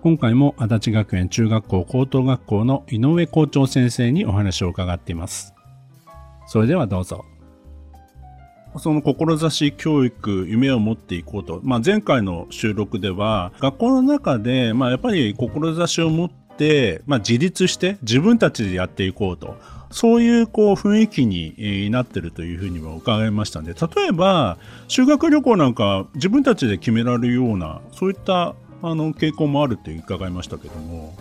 今回も足立学園中学校高等学校の井上校長先生にお話を伺っています。それではどうぞ。その志教育、夢を持っていこうと。まあ、前回の収録では、学校の中で、まあ、やっぱり志を持って、まあ、自立して自分たちでやっていこうと。そういうこう雰囲気になっているというふうにも伺いましたんで、例えば修学旅行なんか自分たちで決められるような、そういったあの傾向もあるって伺いましたけども。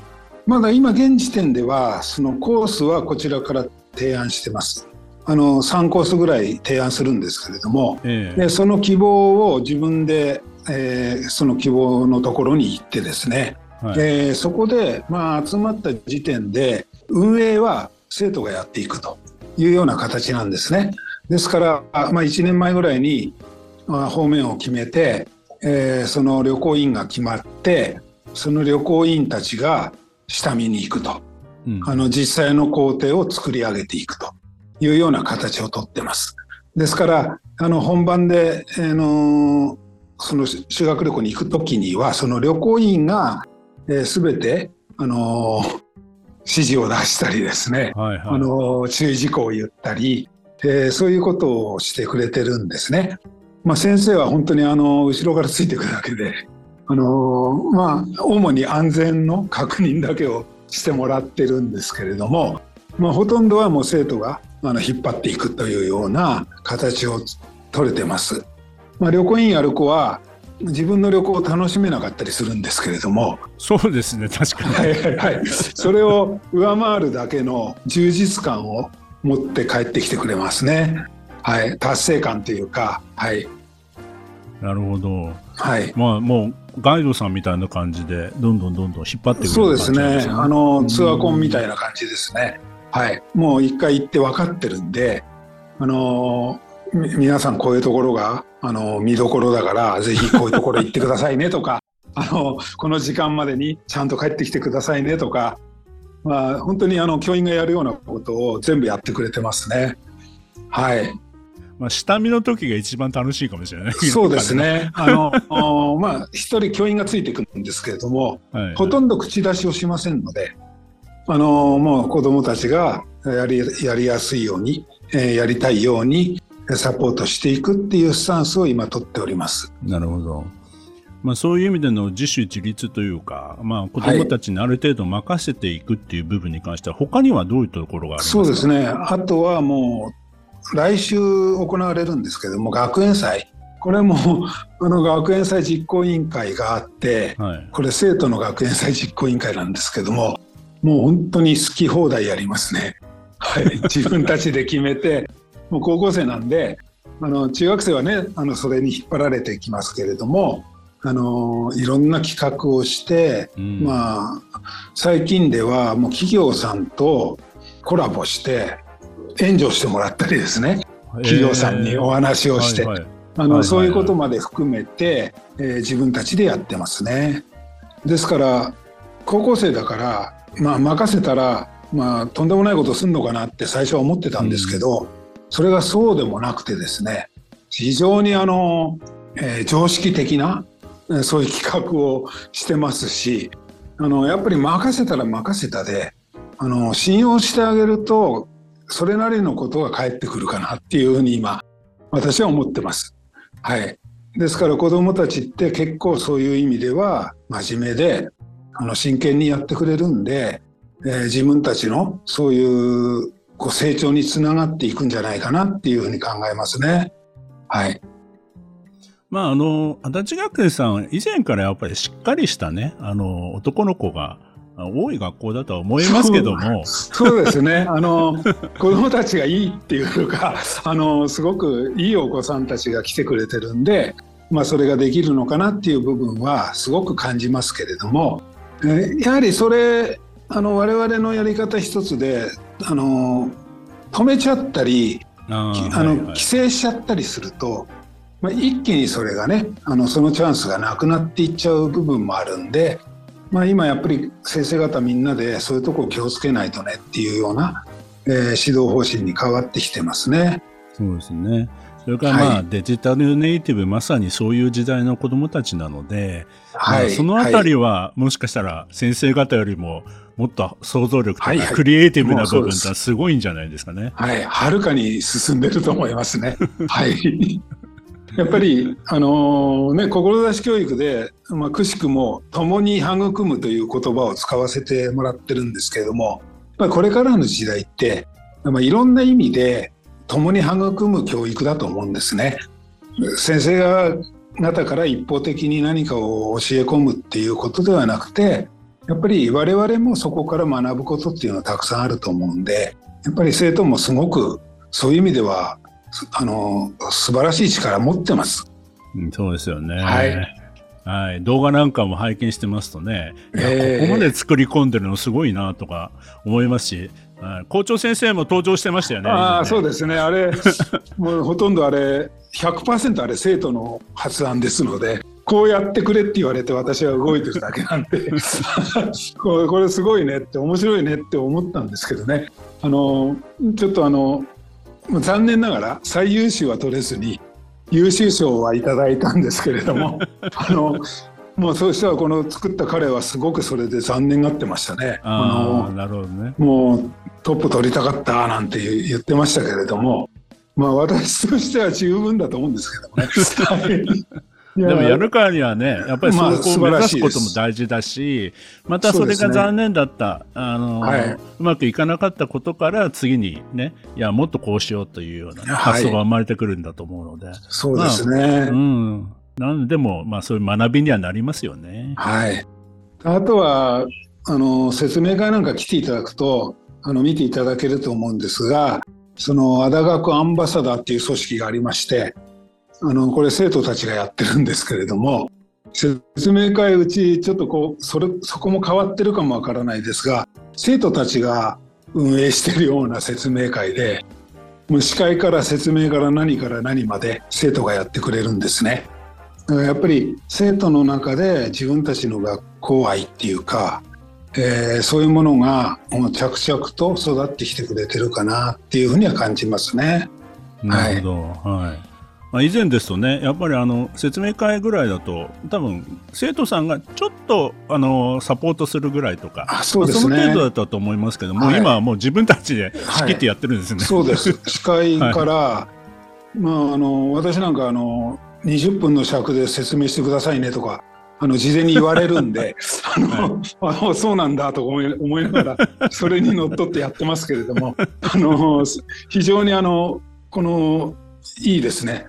まだ今現時点ではそのコースはこちらから提案してます。あの3コースぐらい提案するんですけれども、えー、でその希望を自分で、えー、その希望のところに行ってですね、はい、えー、そこで、まあ、集まった時点で運営は生徒がやっていくというような形なんですね。ですから、まあ、1年前ぐらいに、まあ、方面を決めてえー、その旅行員が決まってその旅行員たちが下見に行くと、うん、あの実際の工程を作り上げていくと。いうような形をとってます。ですからあの本番で、あのその修学旅行に行く時にはその旅行員が、えー、全て、あの指示を出したりですね、はいはい、あの注意事項を言ったり、えー、そういうことをしてくれてるんですね。まあ、先生は本当にあの後ろからついていくだけで あの、まあ、主に安全の確認だけをしてもらってるんですけれども、まあ、ほとんどはもう生徒があの引っ張っていくというような形を取れてます。まあ、旅行員やる子は自分の旅行を楽しめなかったりするんですけれどもそうですね確かに、はいはいはい、それを上回るだけの充実感を持って帰ってきてくれますね。はい、達成感というか、はい、なるほど。はい。まあもうガイドさんみたいな感じでどんどんどんどん引っ張ってくる、ね、そうですね。あのツアーコンみたいな感じですね。はい。もう一回行って分かってるんで、あの皆さんこういうところがあの見どころだからぜひこういうところ行ってくださいねとか、あのこの時間までにちゃんと帰ってきてくださいねとか、まあ本当にあの教員がやるようなことを全部やってくれてますね。はい。まあ、下見の時が一番楽しいかもしれない。そうですね。あの、まあ、一人教員がついてくるんですけれども、はいはい、ほとんど口出しをしませんので、あの、もう子供たちがやり、やりやすいように、えー、やりたいようにサポートしていくっていうスタンスを今取っております。なるほど。まあ、そういう意味での自主自立というか、まあ、子どもたちにある程度任せていくっていう部分に関しては、はい、他にはどういうところがありますか？そうですね。あとはもう来週行われるんですけども学園祭。これも あの学園祭実行委員会があって、はい、これ生徒の学園祭実行委員会なんですけどももう本当に好き放題やりますね。はい、自分たちで決めてもう高校生なんであの中学生はねあのそれに引っ張られてきますけれどもあのいろんな企画をして、うん、まあ最近ではもう企業さんとコラボして援助してもらったりですね企業さんにお話をして、あの、そういうことまで含めて、えー、自分たちでやってますね。ですから高校生だから、まあ、任せたら、まあ、とんでもないことすんのかなって最初は思ってたんですけど、うん、それがそうでもなくてですね非常にあの、えー、常識的なそういう企画をしてますしあのやっぱり任せたら任せたであの信用してあげるとそれなりのことが返ってくるかなっていうふうに今私は思ってます。はい、ですから子どもたちって結構そういう意味では真面目であの真剣にやってくれるんで、えー、自分たちのそういうこう成長につながっていくんじゃないかなっていうふうに考えますね。はい。まあ、あの、足立学園さん、以前からやっぱりしっかりしたね、あの、男の子が多い学校だとは思いますけども。そうですね。あの子どもたちがいいっていうかあのすごくいいお子さんたちが来てくれてるんでまあ、それができるのかなっていう部分はすごく感じますけれども、えやはりそれあの我々のやり方一つであの止めちゃったりあの、はいはい、規制しちゃったりすると、まあ、一気にそれがねあのそのチャンスがなくなっていっちゃう部分もあるんで、まあ、今やっぱり先生方みんなでそういうとこを気をつけないとねっていうような、えー、指導方針に変わってきてますね。そうですねそれからまあ、はい、デジタルネイティブまさにそういう時代の子どもたちなので、はい、そのあたりは、もしかしたら先生方よりももっと想像力とかクリエイティブな部分ってすごいんじゃないですかね。はい、はるかに進んでると思いますね。はい。やっぱり、あのー、ね、志教育で、まあ、くしくも共に育むという言葉を使わせてもらってるんですけれども、まあ、これからの時代って、まあ、いろんな意味で共に育む教育だと思うんですね。先生が方から一方的に何かを教え込むっていうことではなくてやっぱり我々もそこから学ぶことっていうのはたくさんあると思うんでやっぱり生徒もすごくそういう意味ではあの素晴らしい力持ってます。そうですよね。はい。はい、動画なんかも拝見してますとね、えー、ここまで作り込んでるのすごいなとか思いますし、校長先生も登場してましたよね。ああ、そうですね。あれ、もうほとんどあれ、100%あれ生徒の発案ですので、こうやってくれって言われて私は動いてるだけなんで これこれすごいねって面白いねって思ったんですけどね。あの、ちょっとあの、残念ながら最優秀は取れずに、優秀賞はいただいたんですけれども、あの、もうそうしたらこの作った彼はすごくそれで残念がってましたね。あなるほどね。もうトップ取りたかったなんて言ってましたけれども、まあ私としては十分だと思うんですけどね。でもやるからにはね、やっぱりそこを目指すことも大事だし、またそれが残念だった、ね、あの、はい、うまくいかなかったことから次にね、いや、もっとこうしようというような、ね、発想が生まれてくるんだと思うので。そうですね。まあ、うん。なんでも、まあそういう学びにはなりますよね。はい。あとは、あの、説明会なんか来ていただくと、あの、見ていただけると思うんですが、その、あだ学アンバサダーっていう組織がありまして、あの、これ生徒たちがやってるんですけれども、説明会うちちょっとこう、それ、そこも変わってるかもわからないですが、生徒たちが運営してるような説明会で、もう司会から説明から何から何まで生徒がやってくれるんですね。やっぱり生徒の中で自分たちの学校愛っていうか、えー、そういうものが着々と育ってきてくれてるかなっていうふうには感じますね。なるほど、はい、はいまあ、以前ですとねやっぱりあの説明会ぐらいだと多分生徒さんがちょっとあのサポートするぐらいとかあそうです、ね、その程度だったと思いますけども、はい、今はもう自分たちで仕切ってやってるんですね。はい、そうです。司会から、はい、まあ、あの私なんかあの20分の尺で説明してくださいねとかあの事前に言われるんで あの、はい、あそうなんだと思い思いながらそれにのっとってやってますけれどもあの非常にあのこのいいですね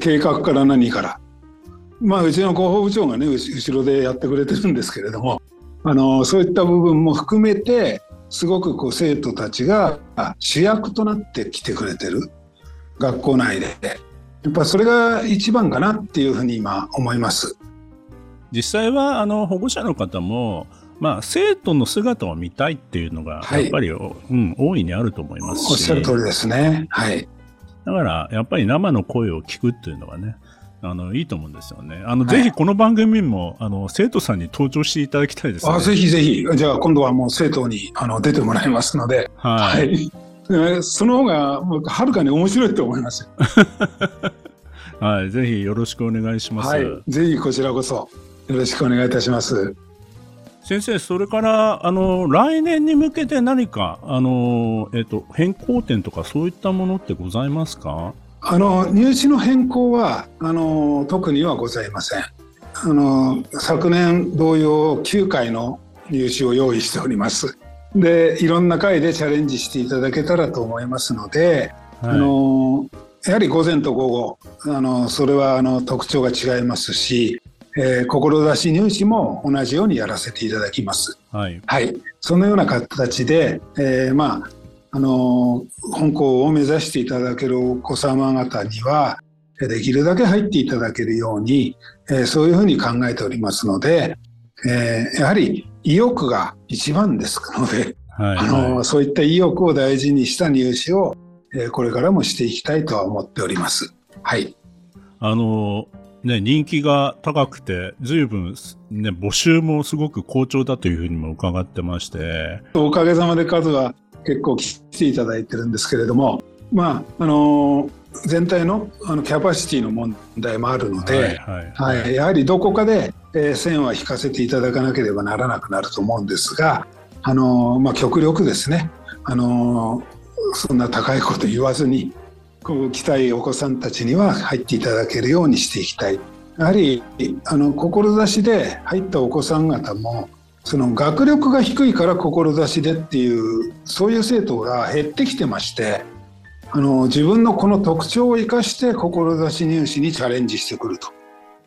計画から何から。まあうちの広報部長がね後ろでやってくれてるんですけれどもあのそういった部分も含めてすごくこう生徒たちが主役となってきてくれてる学校内でやっぱそれが一番かなっていうふうに今思います。実際はあの保護者の方も、まあ、生徒の姿を見たいっていうのがやっぱり、はい、うん、大いにあると思いますしおっしゃる通りですね。はい、だからやっぱり生の声を聞くっていうのはねあのいいと思うんですよね。あの、はい、ぜひこの番組もあの生徒さんに登場していただきたいですね。あぜひぜひじゃあ今度はもう生徒にあの出てもらいますので。はい、はい その方がはるかに面白いと思います。はい、ぜひよろしくお願いします。はい、ぜひこちらこそよろしくお願いいたします。先生、それからあの来年に向けて何かあの、えっと、変更点とかそういったものってございますか？あの入試の変更はあの特にはございません。あの昨年同様9回の入試を用意しております。でいろんな回でチャレンジしていただけたらと思いますので、はい、あのやはり午前と午後あのそれはあの特徴が違いますし、えー、志入試も同じようにやらせていただきます。はい、はい、そのような形で、えー、まああの本校を目指していただけるお子様方には、できるだけ入っていただけるように、えそういうふうに考えておりますので、えやはり意欲が一番ですので、はいはい、あのそういった意欲を大事にした入試を、えこれからもしていきたいとは思っております。はい。あのね、人気が高くて、随分、ね、募集もすごく好調だというふうにも伺ってまして。おかげさまで数は結構来ていただいてるんですけれども、まあ、あの全体のあのキャパシティの問題もあるので、はい、はい、やはりどこかで、えー、線は引かせていただかなければならなくなると思うんですが、あのまあ、極力ですね、あのそんな高いこと言わずにこう来たいお子さんたちには入っていただけるようにしていきたい。やはりあの志で入ったお子さん方もその学力が低いから志でっていうそういう生徒が減ってきてましてあの自分のこの特徴を生かして志入試にチャレンジしてくると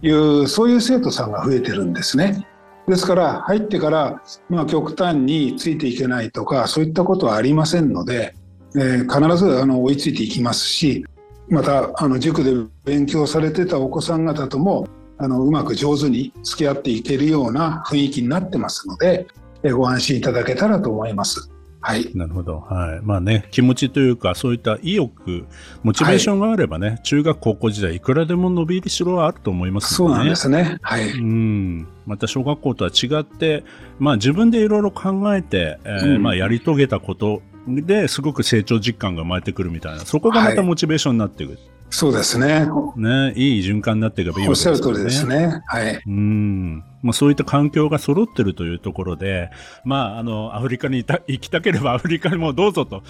いうそういう生徒さんが増えてるんですね。ですから入ってから、まあ、極端についていけないとかそういったことはありませんので、えー、必ずあの追いついていきますしまたあの塾で勉強されてたお子さん方ともあのうまく上手に付き合っていけるような雰囲気になってますので、えー、ご安心いただけたらと思います。はい。なるほど。はい。まあね、気持ちというか、そういった意欲、モチベーションがあればね、はい、中学高校時代、いくらでも伸びしろはあると思いますね。そうなんですね。はい。うん。また小学校とは違って、まあ自分でいろいろ考えて、えー、うん、まあやり遂げたことですごく成長実感が生まれてくるみたいな、そこがまたモチベーションになっていく。はいそうですね。ね、いい循環になっていけばいいわけですね。おっしゃる通りですね。はい。うん。まあ、そういった環境が揃ってるというところで、まあ、あの、アフリカにいた 行きたければ アフリカにもどうぞと。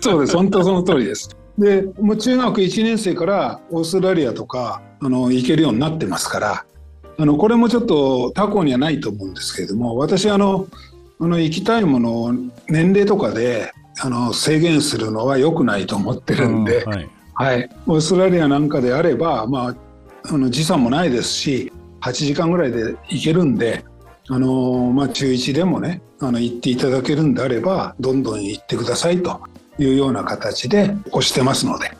そうです。本当その通りです。で、もう中学1年生からオーストラリアとか、あの、行けるようになってますから、あの、これもちょっと他校にはないと思うんですけれども、私、あの、あの行きたいものを年齢とかであの制限するのは良くないと思ってるんで、うんはい、はい、オーストラリアなんかであれば、まあ、あの時差もないですし8時間ぐらいで行けるんで、あのまあ、中1でもねあの行っていただけるんであればどんどん行ってくださいというような形で押してますので。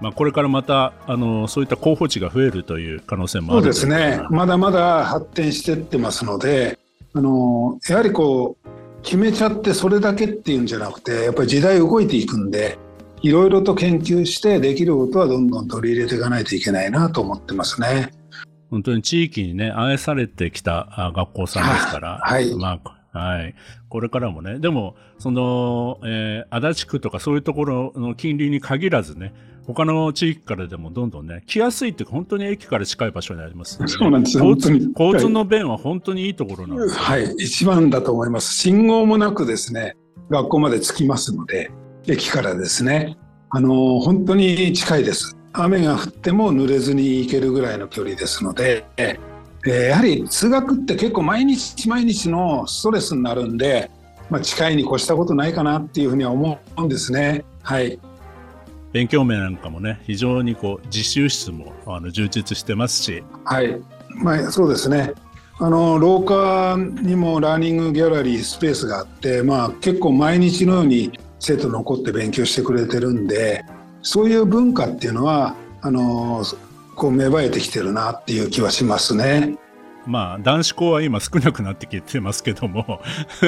まあ、これからまたあのそういった候補地が増えるという可能性もあるそうですね、まだまだ発展していってますので、あのやはりこう決めちゃってそれだけっていうんじゃなくてやっぱり時代動いていくんでいろいろと研究してできることはどんどん取り入れていかないといけないなと思ってますね。本当に地域にね、愛されてきた学校さんですから、はい。まあ、はい。これからもね、でも、その、えー、足立区とかそういうところの近隣に限らずね、他の地域からでもどんどんね、来やすいっていうか、本当に駅から近い場所にあります、ね、そうなんです交通交通の便は本当にいいところなんです、はい、一番だと思います。信号もなくですね、学校まで着きますので、駅からですね、あの本当に近いです。雨が降っても濡れずに行けるぐらいの距離ですので、えー、やはり通学って結構毎日毎日のストレスになるんで、まあ、近いに越したことないかなっていうふうには思うんですね。はい。勉強面なんかもね、非常にこう自習室もあの充実してますし。はい。まあ、そうですね。あの廊下にもラーニングギャラリースペースがあって、まあ、結構毎日のように生徒残って勉強してくれてるんでそういう文化っていうのはあのこう芽生えてきてるなっていう気はしますね。まあ、男子校は今少なくなってきてますけども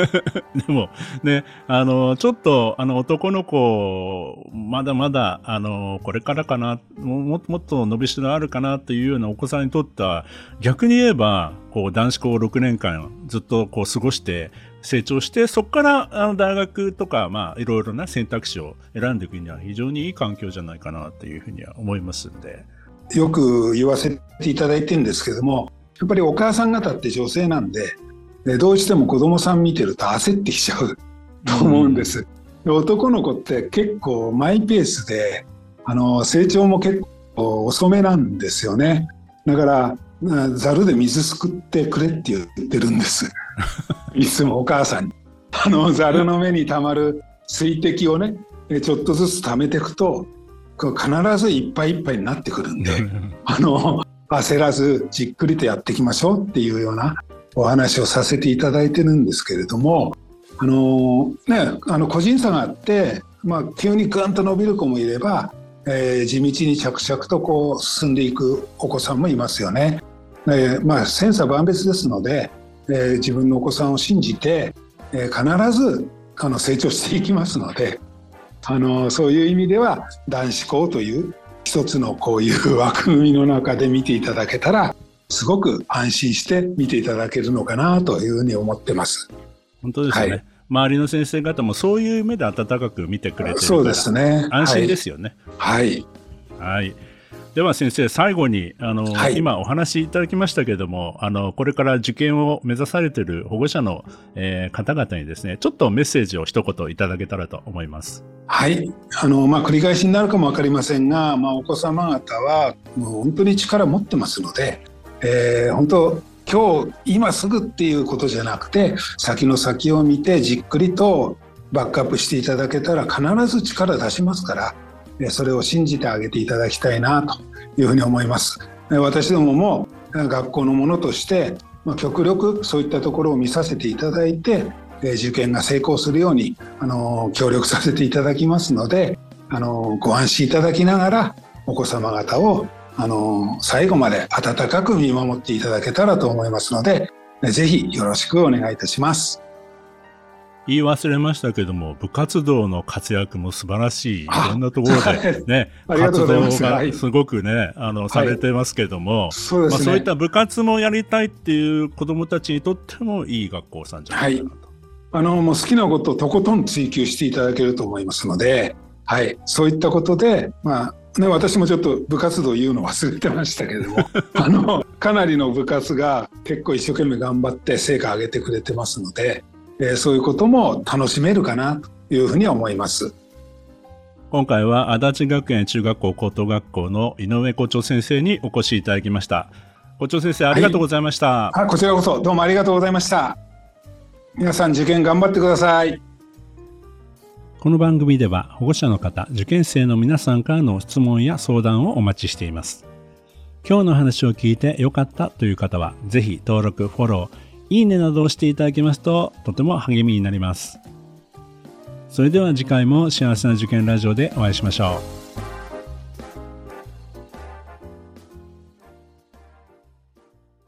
でもね、あの、ちょっと、あの、男の子、まだまだ、あの、これからかな、ももっと伸びしろあるかなというようなお子さんにとっては、逆に言えば、こう、男子校6年間ずっとこう過ごして、成長して、そこからあの大学とか、まあ、いろいろな選択肢を選んでいくには非常にいい環境じゃないかなというふうには思いますんで。よく言わせていただいてるんですけども、やっぱりお母さん方って女性なんで、どうしても子供さん見てると焦ってきちゃうと思うんです。うん、男の子って結構マイペースで、あの、成長も結構遅めなんですよね。だから、ざるで水すくってくれって言ってるんです。いつもお母さんに。あの、ざるの目にたまる水滴をね、ちょっとずつ溜めていくと、必ずいっぱいいっぱいになってくるんで、あの、焦らずじっくりとやっていきましょうっていうようなお話をさせていただいてるんですけれども、あのね、あの個人差があって、まあ、急にグンと伸びる子もいればえー、地道に着々とこう進んでいくお子さんもいますよね。えー、まあ千差万別ですので、えー、自分のお子さんを信じて、え、必ずあの成長していきますのであのそういう意味では男子校という一つのこういう枠組みの中で見ていただけたらすごく安心して見ていただけるのかなというふうに思ってます。本当ですね、はい、周りの先生方もそういう目で温かく見てくれてるそうですね。安心ですよね。はい、はい、では先生最後にあの、はい、今お話しいただきましたけれどもあのこれから受験を目指されている保護者の、えー、方々にですねちょっとメッセージを一言いただけたらと思います。はいあの、まあ、繰り返しになるかも分かりませんが、まあ、お子様方はもう本当に力持ってますので、えー、本当今日今すぐっていうことじゃなくて先の先を見てじっくりとバックアップしていただけたら必ず力出しますからそれを信じてあげていただきたいなというふうに思います私どもも学校のものとして極力そういったところを見させていただいて受験が成功するようにあの協力させていただきますのであのご安心いただきながらお子様方をあの最後まで温かく見守っていただけたらと思いますのでぜひよろしくお願いいたします。言い忘れましたけども、部活動の活躍も素晴らしい、いろんなところでね、活動がすごくね、あの、されてますけども、そうまあ、そういった部活もやりたいっていう子供たちにとってもいい学校さんじゃないかなと。はい、あの、もう好きなことをとことん追求していただけると思いますので、はい、そういったことで、まあ、ね、私もちょっと部活動言うの忘れてましたけれども あのかなりの部活が結構一生懸命頑張って成果上げてくれてますので、えー、そういうことも楽しめるかなというふうに思います。今回は足立学園中学校高等学校の井上校長先生にお越しいただきました。校長先生ありがとうございました、はい、こちらこそどうもありがとうございました。皆さん受験頑張ってください。この番組では保護者の方、受験生の皆さんからの質問や相談をお待ちしています。今日の話を聞いてよかったという方は、ぜひ登録、フォロー、いいねなどをしていただけますととても励みになります。それでは次回も幸せな受験ラジオでお会いしましょう。